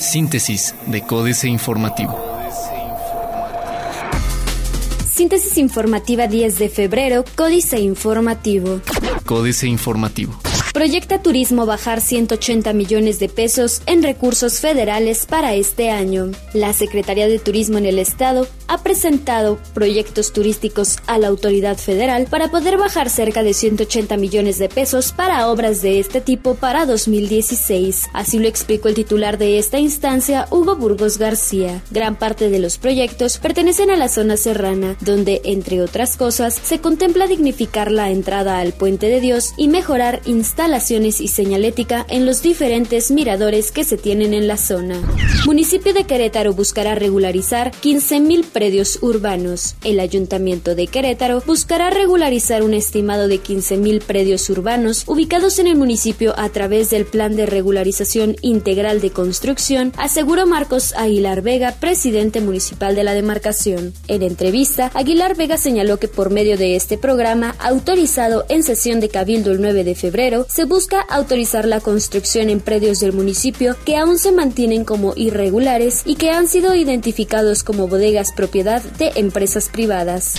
Síntesis de Códice Informativo. Síntesis informativa 10 de febrero, Códice Informativo. Códice Informativo. Proyecta Turismo bajar 180 millones de pesos en recursos federales para este año. La Secretaría de Turismo en el Estado ha presentado proyectos turísticos a la autoridad federal para poder bajar cerca de 180 millones de pesos para obras de este tipo para 2016. Así lo explicó el titular de esta instancia, Hugo Burgos García. Gran parte de los proyectos pertenecen a la zona serrana, donde, entre otras cosas, se contempla dignificar la entrada al Puente de Dios y mejorar instalaciones y señalética en los diferentes miradores que se tienen en la zona. Municipio de Querétaro buscará regularizar 15.000 predios urbanos. El Ayuntamiento de Querétaro buscará regularizar un estimado de 15.000 predios urbanos ubicados en el municipio a través del Plan de Regularización Integral de Construcción, aseguró Marcos Aguilar Vega, presidente municipal de la demarcación. En entrevista, Aguilar Vega señaló que por medio de este programa, autorizado en sesión de Cabildo el 9 de febrero, se busca autorizar la construcción en predios del municipio que aún se mantienen como irregulares y que han sido identificados como bodegas propiedad de empresas privadas.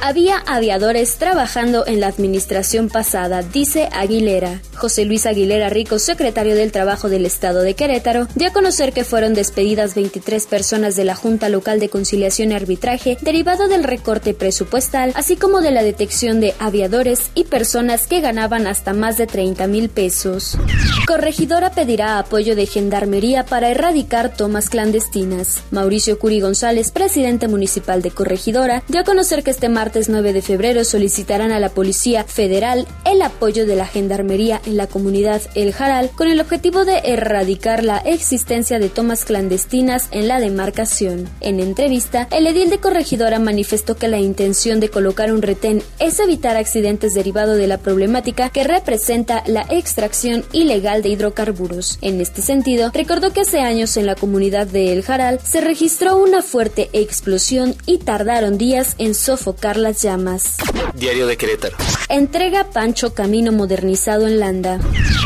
Había aviadores trabajando en la administración pasada, dice Aguilera. José Luis Aguilera Rico, secretario del Trabajo del Estado de Querétaro, dio a conocer que fueron despedidas 23 personas de la Junta Local de Conciliación y Arbitraje derivado del recorte presupuestal, así como de la detección de aviadores y personas que ganaban hasta más de 30 mil pesos. Corregidora pedirá apoyo de Gendarmería para erradicar tomas clandestinas. Mauricio Curi González, presidente municipal de Corregidora, dio a conocer que este martes 9 de febrero solicitarán a la Policía Federal el apoyo de la Gendarmería en la comunidad El Jaral con el objetivo de erradicar la existencia de tomas clandestinas en la demarcación. En entrevista, el edil de Corregidora manifestó que la intención de colocar un retén es evitar accidentes derivados de la problemática que representa la extracción ilegal de hidrocarburos. En este sentido, recordó que hace años en la comunidad de El Jaral se registró una fuerte explosión y tardaron días en sofocar las llamas. Diario de Querétaro. Entrega Pancho Camino modernizado en Landa.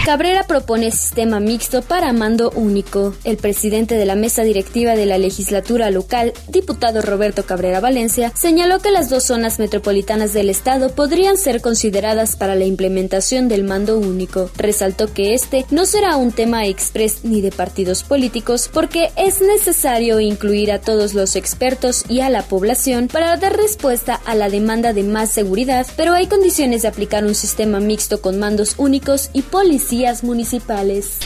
Cabrera propone sistema mixto para mando único. El presidente de la mesa directiva de la legislatura local, diputado Roberto Cabrera Valencia, señaló que las dos zonas metropolitanas del estado podrían ser consideradas para la implementación del mando único. Resaltó que este no será un tema express ni de partidos políticos porque es necesario incluir a todos los expertos y a la población para dar respuesta a la demanda de más seguridad, pero hay condiciones de aplicar un sistema mixto con mandos únicos y policías municipales.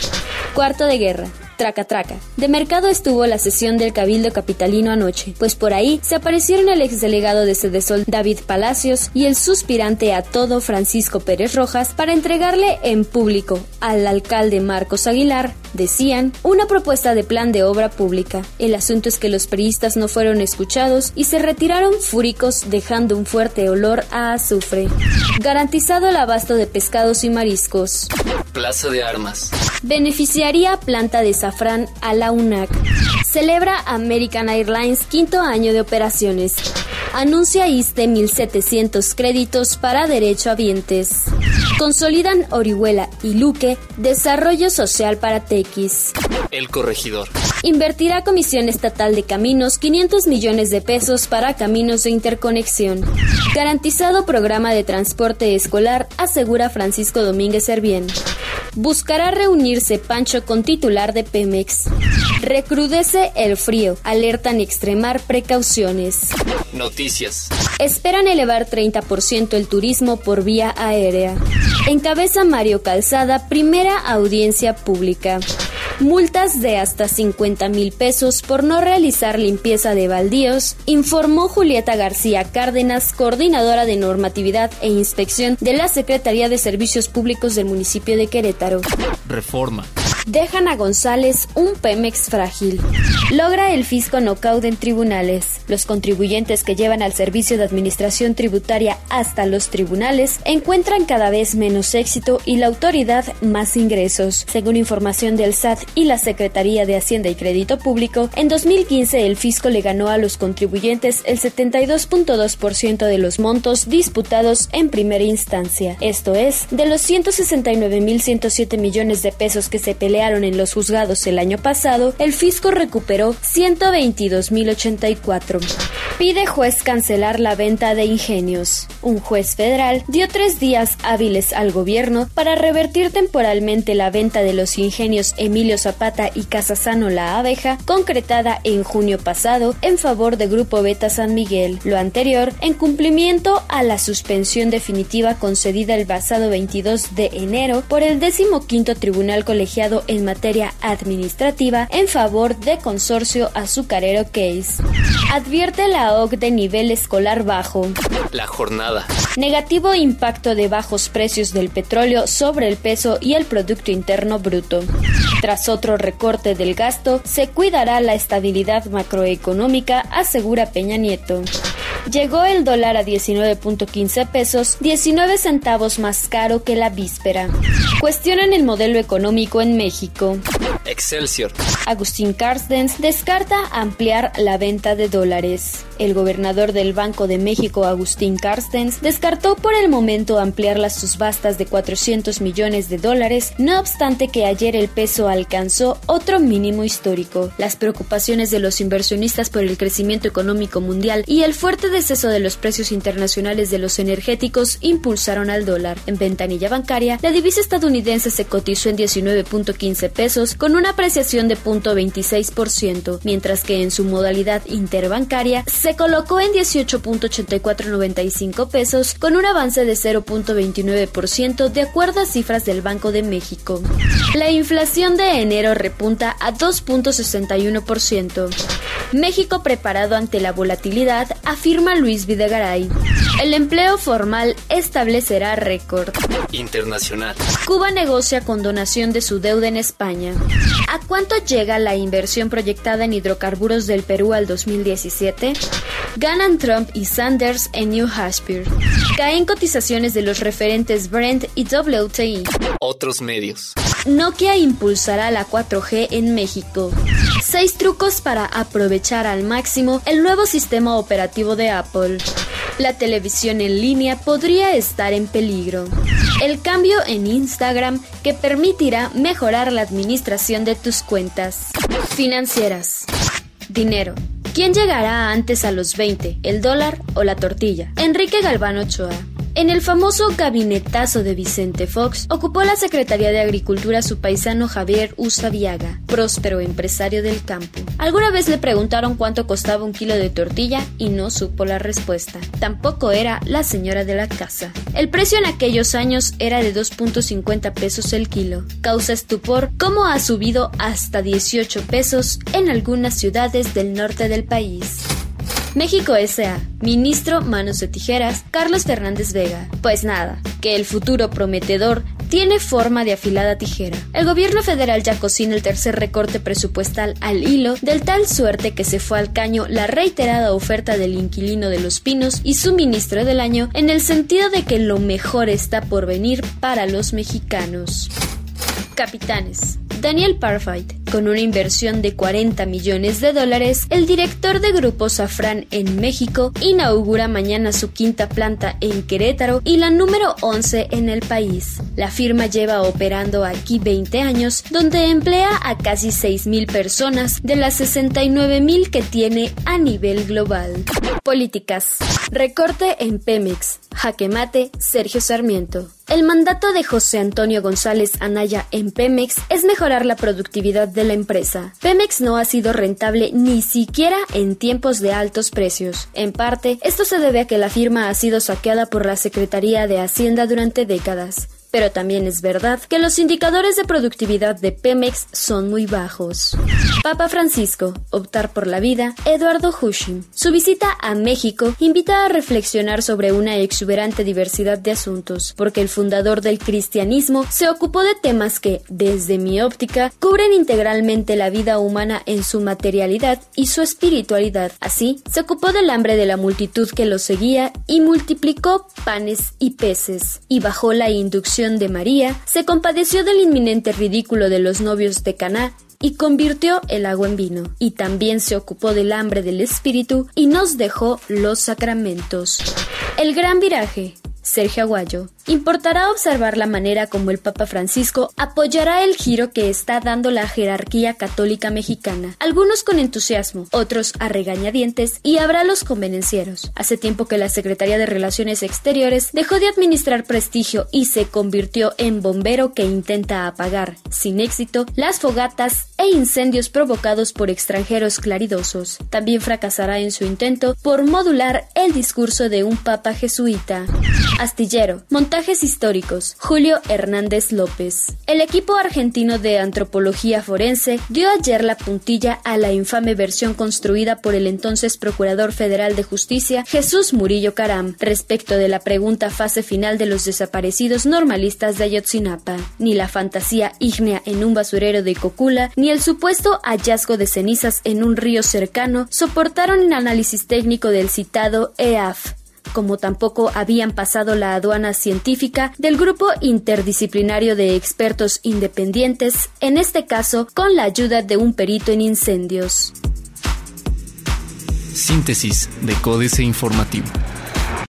Cuarto de guerra. Traca Traca. De mercado estuvo la sesión del Cabildo Capitalino anoche, pues por ahí se aparecieron el exdelegado de Sedesol David Palacios y el suspirante a todo Francisco Pérez Rojas para entregarle en público al alcalde Marcos Aguilar, decían, una propuesta de plan de obra pública. El asunto es que los periodistas no fueron escuchados y se retiraron fúricos dejando un fuerte olor a azufre. Garantizado el abasto de pescados y mariscos. Plaza de Armas. Beneficiaría planta de Fran a la UNAC. Celebra American Airlines quinto año de operaciones. Anuncia ISTE 1.700 créditos para derecho a vientes. Consolidan Orihuela y Luque desarrollo social para Tequis. El corregidor. Invertirá Comisión Estatal de Caminos 500 millones de pesos para caminos de interconexión. Garantizado programa de transporte escolar, asegura Francisco Domínguez Servién. Buscará reunirse Pancho con titular de Pemex. Recrudece el frío. Alertan extremar precauciones. Noticias. Esperan elevar 30% el turismo por vía aérea. Encabeza Mario Calzada, primera audiencia pública. Multas de hasta 50 mil pesos por no realizar limpieza de baldíos, informó Julieta García Cárdenas, coordinadora de normatividad e inspección de la Secretaría de Servicios Públicos del municipio de Querétaro. Reforma. Dejan a González un Pemex frágil. Logra el fisco nocaut en tribunales. Los contribuyentes que llevan al servicio de administración tributaria hasta los tribunales encuentran cada vez menos éxito y la autoridad más ingresos. Según información del SAT y la Secretaría de Hacienda y Crédito Público, en 2015 el fisco le ganó a los contribuyentes el 72.2% de los montos disputados en primera instancia. Esto es, de los 169.107 millones de pesos que se pelearon pelearon en los juzgados el año pasado, el fisco recuperó 122.084. Pide juez cancelar la venta de ingenios. Un juez federal dio tres días hábiles al gobierno para revertir temporalmente la venta de los ingenios Emilio Zapata y Casasano La Abeja, concretada en junio pasado en favor de Grupo Beta San Miguel. Lo anterior en cumplimiento a la suspensión definitiva concedida el pasado 22 de enero por el 15 Tribunal Colegiado en materia administrativa en favor de Consorcio Azucarero Case. Advierte la OC de nivel escolar bajo. La jornada. Negativo impacto de bajos precios del petróleo sobre el peso y el Producto Interno Bruto. Tras otro recorte del gasto, se cuidará la estabilidad macroeconómica, asegura Peña Nieto. Llegó el dólar a 19.15 pesos, 19 centavos más caro que la víspera. Cuestionan el modelo económico en México. Excelsior. Agustín Carstens descarta ampliar la venta de dólares. El gobernador del Banco de México, Agustín Carstens, descartó por el momento ampliar las subastas de 400 millones de dólares, no obstante que ayer el peso alcanzó otro mínimo histórico. Las preocupaciones de los inversionistas por el crecimiento económico mundial y el fuerte deceso de los precios internacionales de los energéticos impulsaron al dólar. En ventanilla bancaria, la divisa estadounidense se cotizó en 19.15 pesos con una apreciación de 0.26%, mientras que en su modalidad interbancaria se colocó en 18.8495 pesos con un avance de 0.29% de acuerdo a cifras del Banco de México. La inflación de enero repunta a 2.61%. México preparado ante la volatilidad, afirma Luis Videgaray. El empleo formal establecerá récord. Internacional. Cuba negocia con donación de su deuda en España. ¿A cuánto llega la inversión proyectada en hidrocarburos del Perú al 2017? Ganan Trump y Sanders en New Hampshire. Caen cotizaciones de los referentes Brent y WTI. Otros medios. Nokia impulsará la 4G en México. Seis trucos para aprovechar al máximo el nuevo sistema operativo de Apple. La televisión en línea podría estar en peligro. El cambio en Instagram que permitirá mejorar la administración de tus cuentas. Financieras. Dinero. ¿Quién llegará antes a los 20, el dólar o la tortilla? Enrique Galván Ochoa. En el famoso gabinetazo de Vicente Fox, ocupó la Secretaría de Agricultura su paisano Javier Usabiaga, próspero empresario del campo. Alguna vez le preguntaron cuánto costaba un kilo de tortilla y no supo la respuesta. Tampoco era la señora de la casa. El precio en aquellos años era de 2.50 pesos el kilo. Causa estupor cómo ha subido hasta 18 pesos en algunas ciudades del norte del país. México S.A. Ministro Manos de Tijeras, Carlos Fernández Vega. Pues nada, que el futuro prometedor tiene forma de afilada tijera. El gobierno federal ya cocina el tercer recorte presupuestal al hilo, del tal suerte que se fue al caño la reiterada oferta del inquilino de Los Pinos y su ministro del año, en el sentido de que lo mejor está por venir para los mexicanos. Capitanes. Daniel Parfait. Con una inversión de 40 millones de dólares, el director de Grupo Safran en México inaugura mañana su quinta planta en Querétaro y la número 11 en el país. La firma lleva operando aquí 20 años, donde emplea a casi 6.000 personas de las 69.000 que tiene a nivel global. Políticas. Recorte en Pemex. Jaque mate, Sergio Sarmiento. El mandato de José Antonio González Anaya en Pemex es mejorar la productividad de la empresa. Pemex no ha sido rentable ni siquiera en tiempos de altos precios. En parte, esto se debe a que la firma ha sido saqueada por la Secretaría de Hacienda durante décadas. Pero también es verdad que los indicadores de productividad de Pemex son muy bajos. Papa Francisco, optar por la vida, Eduardo Hushim. Su visita a México invita a reflexionar sobre una exuberante diversidad de asuntos, porque el fundador del cristianismo se ocupó de temas que, desde mi óptica, cubren integralmente la vida humana en su materialidad y su espiritualidad. Así, se ocupó del hambre de la multitud que lo seguía y multiplicó panes y peces, y bajó la inducción de María, se compadeció del inminente ridículo de los novios de Caná y convirtió el agua en vino, y también se ocupó del hambre del espíritu y nos dejó los sacramentos. El gran viraje. Sergio Aguayo. Importará observar la manera como el Papa Francisco apoyará el giro que está dando la jerarquía católica mexicana, algunos con entusiasmo, otros a regañadientes y habrá los convenencieros. Hace tiempo que la Secretaría de Relaciones Exteriores dejó de administrar prestigio y se convirtió en bombero que intenta apagar, sin éxito, las fogatas e incendios provocados por extranjeros claridosos. También fracasará en su intento por modular el discurso de un papa jesuita. Astillero, montajes históricos, Julio Hernández López. El equipo argentino de antropología forense dio ayer la puntilla a la infame versión construida por el entonces Procurador Federal de Justicia, Jesús Murillo Caram, respecto de la pregunta fase final de los desaparecidos normalistas de Ayotzinapa. Ni la fantasía ígnea en un basurero de Cocula, ni el supuesto hallazgo de cenizas en un río cercano soportaron el análisis técnico del citado EAF, como tampoco habían pasado la aduana científica del grupo interdisciplinario de expertos independientes, en este caso con la ayuda de un perito en incendios. Síntesis de Códice Informativo.